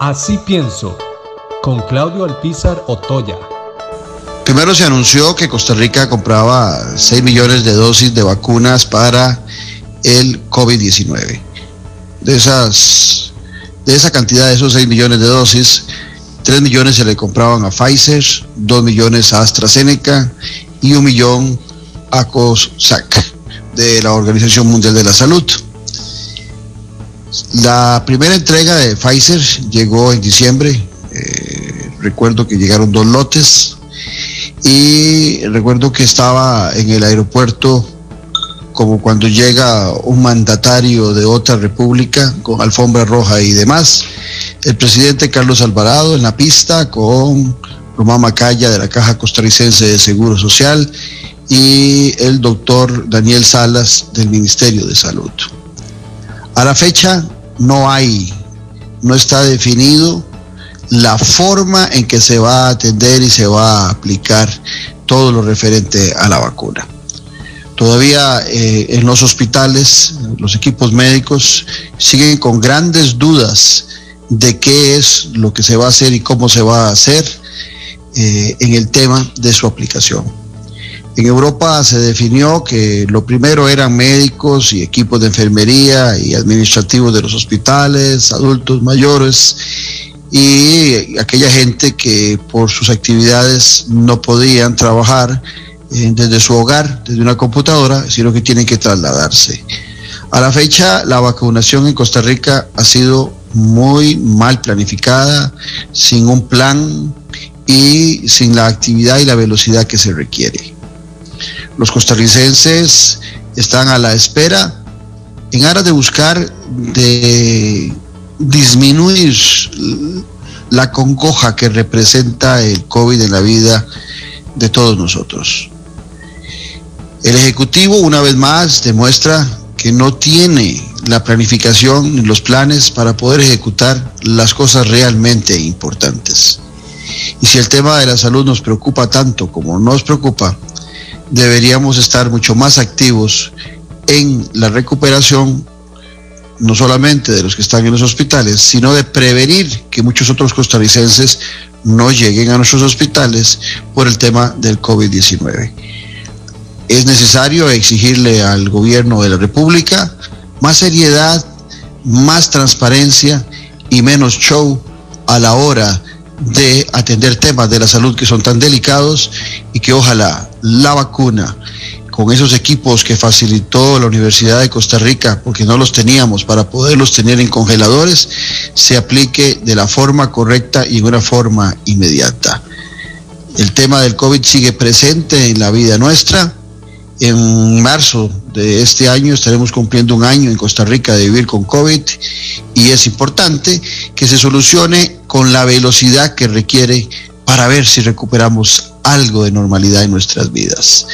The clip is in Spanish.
Así pienso, con Claudio Alpizar Otoya. Primero se anunció que Costa Rica compraba 6 millones de dosis de vacunas para el COVID-19. De de esa cantidad de esos 6 millones de dosis, 3 millones se le compraban a Pfizer, 2 millones a AstraZeneca y un millón a COSAC de la Organización Mundial de la Salud. La primera entrega de Pfizer llegó en diciembre. Eh, recuerdo que llegaron dos lotes y recuerdo que estaba en el aeropuerto como cuando llega un mandatario de otra república con alfombra roja y demás. El presidente Carlos Alvarado en la pista con Román Macaya de la Caja Costarricense de Seguro Social y el doctor Daniel Salas del Ministerio de Salud. A la fecha no hay, no está definido la forma en que se va a atender y se va a aplicar todo lo referente a la vacuna. Todavía eh, en los hospitales, los equipos médicos siguen con grandes dudas de qué es lo que se va a hacer y cómo se va a hacer eh, en el tema de su aplicación. En Europa se definió que lo primero eran médicos y equipos de enfermería y administrativos de los hospitales, adultos mayores y aquella gente que por sus actividades no podían trabajar eh, desde su hogar, desde una computadora, sino que tienen que trasladarse. A la fecha, la vacunación en Costa Rica ha sido muy mal planificada, sin un plan y sin la actividad y la velocidad que se requiere. Los costarricenses están a la espera en aras de buscar de disminuir la congoja que representa el COVID en la vida de todos nosotros. El Ejecutivo, una vez más, demuestra que no tiene la planificación ni los planes para poder ejecutar las cosas realmente importantes. Y si el tema de la salud nos preocupa tanto como nos preocupa, deberíamos estar mucho más activos en la recuperación, no solamente de los que están en los hospitales, sino de prevenir que muchos otros costarricenses no lleguen a nuestros hospitales por el tema del COVID-19 es necesario exigirle al gobierno de la República más seriedad, más transparencia y menos show a la hora de atender temas de la salud que son tan delicados y que ojalá la vacuna con esos equipos que facilitó la Universidad de Costa Rica, porque no los teníamos para poderlos tener en congeladores, se aplique de la forma correcta y en una forma inmediata. El tema del COVID sigue presente en la vida nuestra en marzo de este año estaremos cumpliendo un año en Costa Rica de vivir con COVID y es importante que se solucione con la velocidad que requiere para ver si recuperamos algo de normalidad en nuestras vidas.